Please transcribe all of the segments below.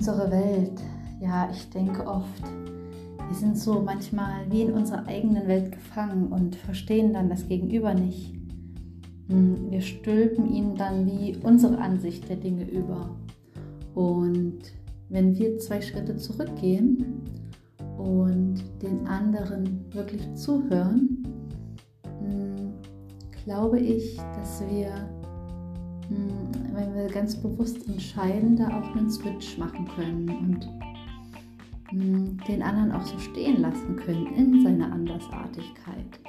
unsere Welt, ja, ich denke oft, wir sind so manchmal wie in unserer eigenen Welt gefangen und verstehen dann das Gegenüber nicht. Hm, wir stülpen ihnen dann wie unsere Ansicht der Dinge über. Und wenn wir zwei Schritte zurückgehen und den anderen wirklich zuhören, hm, glaube ich, dass wir, wenn wir ganz bewusst entscheiden, da auch einen Switch machen können und den anderen auch so stehen lassen können in seiner Andersartigkeit,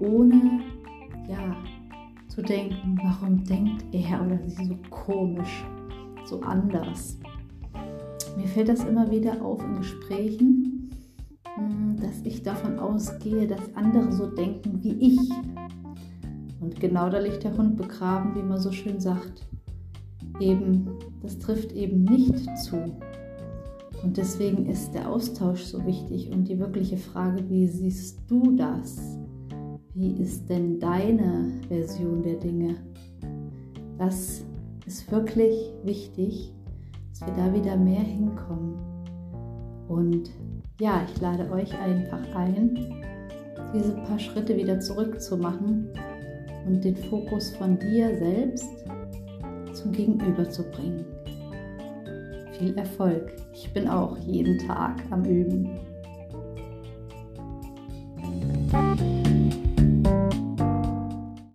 ohne ja, zu denken, warum denkt er oder sie so komisch, so anders. Mir fällt das immer wieder auf in Gesprächen, hm, dass ich davon ausgehe, dass andere so denken wie ich. Genau da liegt der Hund begraben, wie man so schön sagt. Eben, das trifft eben nicht zu. Und deswegen ist der Austausch so wichtig und die wirkliche Frage, wie siehst du das? Wie ist denn deine Version der Dinge? Das ist wirklich wichtig, dass wir da wieder mehr hinkommen. Und ja, ich lade euch einfach ein, diese paar Schritte wieder zurückzumachen und den Fokus von dir selbst zum Gegenüber zu bringen. Viel Erfolg. Ich bin auch jeden Tag am Üben.